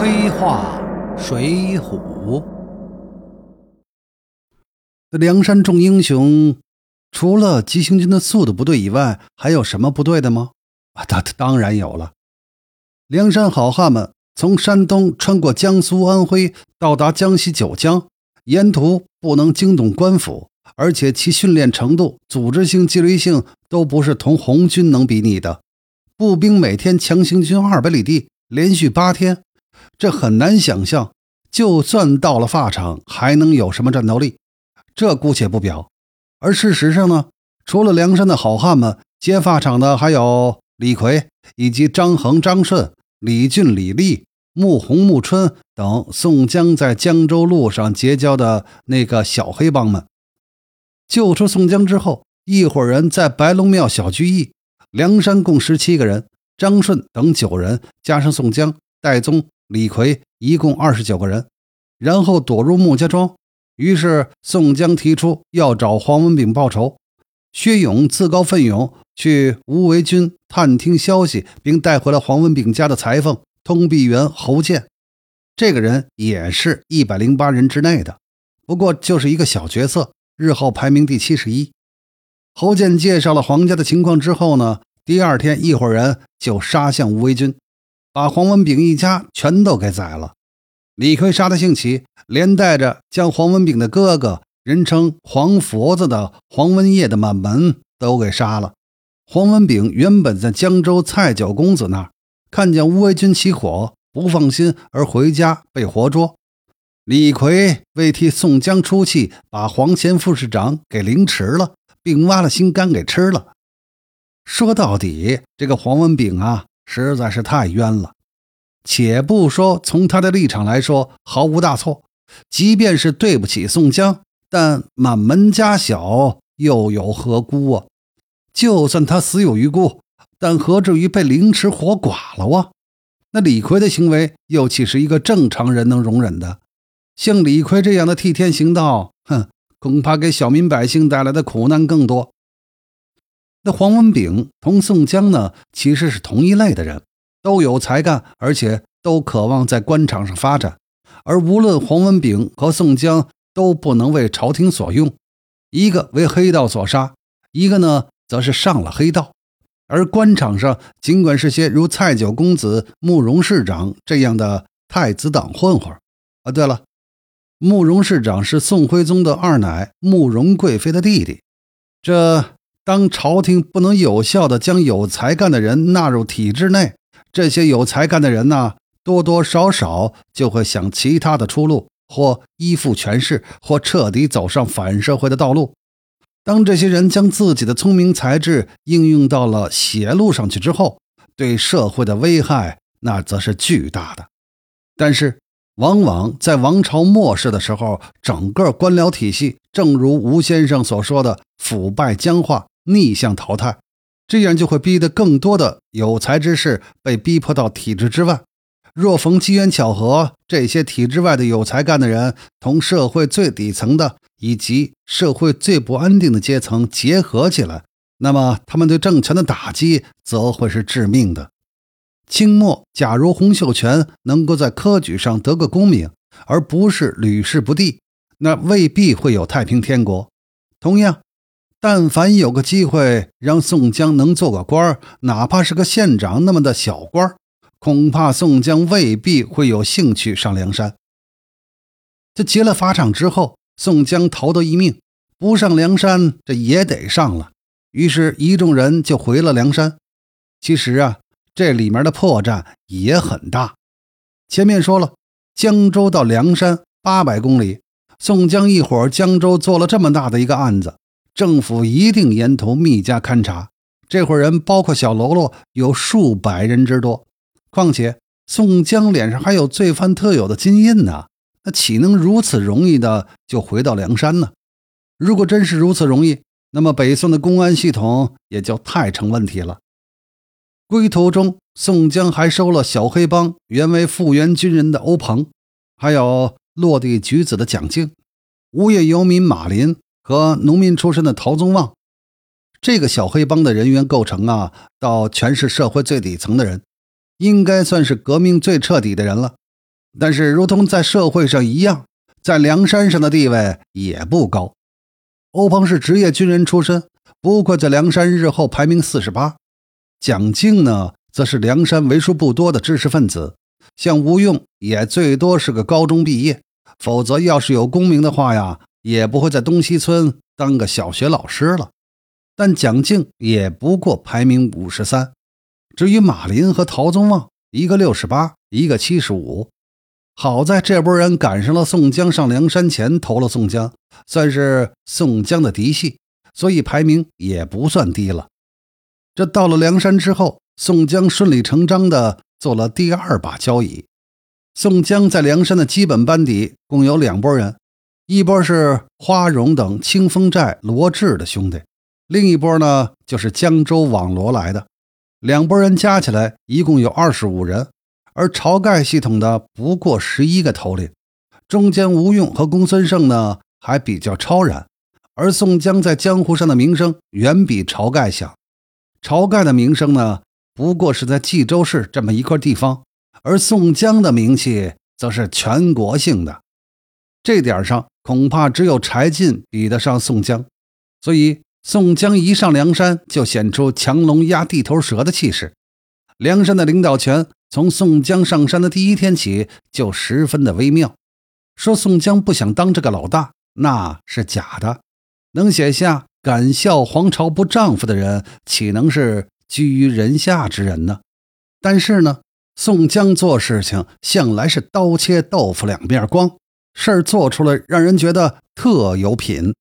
黑话水浒，梁山众英雄除了急行军的速度不对以外，还有什么不对的吗？啊，当当然有了。梁山好汉们从山东穿过江苏、安徽，到达江西九江，沿途不能惊动官府，而且其训练程度、组织性、纪律性都不是同红军能比拟的。步兵每天强行军二百里地，连续八天。这很难想象，就算到了法场，还能有什么战斗力？这姑且不表。而事实上呢，除了梁山的好汉们，接法场的还有李逵以及张衡、张顺、李俊、李立、穆弘、穆春等宋江在江州路上结交的那个小黑帮们。救出宋江之后，一伙人在白龙庙小聚义，梁山共十七个人，张顺等九人，加上宋江、戴宗。李逵一共二十九个人，然后躲入穆家庄。于是宋江提出要找黄文炳报仇。薛勇自告奋勇去吴为军探听消息，并带回了黄文炳家的裁缝通臂猿侯健。这个人也是一百零八人之内的，不过就是一个小角色，日后排名第七十一。侯健介绍了黄家的情况之后呢，第二天一伙人就杀向吴为军。把黄文炳一家全都给宰了。李逵杀得兴起，连带着将黄文炳的哥哥，人称黄佛子的黄文业的满门都给杀了。黄文炳原本在江州蔡九公子那儿，看见吴为军起火，不放心而回家被活捉。李逵为替宋江出气，把黄前副市长给凌迟了，并挖了心肝给吃了。说到底，这个黄文炳啊。实在是太冤了，且不说从他的立场来说毫无大错，即便是对不起宋江，但满门家小又有何辜啊？就算他死有余辜，但何至于被凌迟活剐了啊？那李逵的行为又岂是一个正常人能容忍的？像李逵这样的替天行道，哼，恐怕给小民百姓带来的苦难更多。那黄文炳同宋江呢，其实是同一类的人，都有才干，而且都渴望在官场上发展。而无论黄文炳和宋江都不能为朝廷所用，一个为黑道所杀，一个呢则是上了黑道。而官场上，尽管是些如蔡九公子、慕容市长这样的太子党混混啊，对了，慕容市长是宋徽宗的二奶慕容贵妃的弟弟，这。当朝廷不能有效地将有才干的人纳入体制内，这些有才干的人呢，多多少少就会想其他的出路，或依附权势，或彻底走上反社会的道路。当这些人将自己的聪明才智应用到了邪路上去之后，对社会的危害那则是巨大的。但是，往往在王朝末世的时候，整个官僚体系，正如吴先生所说的，腐败僵化。逆向淘汰，这样就会逼得更多的有才之士被逼迫到体制之外。若逢机缘巧合，这些体制外的有才干的人同社会最底层的以及社会最不安定的阶层结合起来，那么他们对政权的打击则会是致命的。清末，假如洪秀全能够在科举上得个功名，而不是屡试不第，那未必会有太平天国。同样。但凡有个机会让宋江能做个官儿，哪怕是个县长那么的小官儿，恐怕宋江未必会有兴趣上梁山。这劫了法场之后，宋江逃得一命，不上梁山这也得上了。于是，一众人就回了梁山。其实啊，这里面的破绽也很大。前面说了，江州到梁山八百公里，宋江一伙江州做了这么大的一个案子。政府一定沿途密加勘察，这伙人包括小喽啰有数百人之多。况且宋江脸上还有罪犯特有的金印呢，那岂能如此容易的就回到梁山呢？如果真是如此容易，那么北宋的公安系统也就太成问题了。归途中，宋江还收了小黑帮原为复员军人的欧鹏，还有落地举子的蒋敬，无业游民马林。和农民出身的陶宗旺，这个小黑帮的人员构成啊，到全是社会最底层的人，应该算是革命最彻底的人了。但是如同在社会上一样，在梁山上的地位也不高。欧鹏是职业军人出身，不过在梁山日后排名四十八。蒋敬呢，则是梁山为数不多的知识分子，像吴用也最多是个高中毕业，否则要是有功名的话呀，也不会在东西村当个小学老师了。但蒋静也不过排名五十三。至于马林和陶宗旺，一个六十八，一个七十五。好在这波人赶上了宋江上梁山前投了宋江，算是宋江的嫡系，所以排名也不算低了。这到了梁山之后，宋江顺理成章的做了第二把交椅。宋江在梁山的基本班底共有两拨人，一波是花荣等清风寨罗志的兄弟，另一波呢就是江州网罗来的。两拨人加起来一共有二十五人。而晁盖系统的不过十一个头领，中间吴用和公孙胜呢还比较超然，而宋江在江湖上的名声远比晁盖响。晁盖的名声呢不过是在冀州市这么一块地方，而宋江的名气则是全国性的。这点上恐怕只有柴进比得上宋江，所以宋江一上梁山就显出强龙压地头蛇的气势。梁山的领导权从宋江上山的第一天起就十分的微妙。说宋江不想当这个老大，那是假的。能写下“敢笑黄巢不丈夫”的人，岂能是居于人下之人呢？但是呢，宋江做事情向来是刀切豆腐两面光，事儿做出来让人觉得特有品。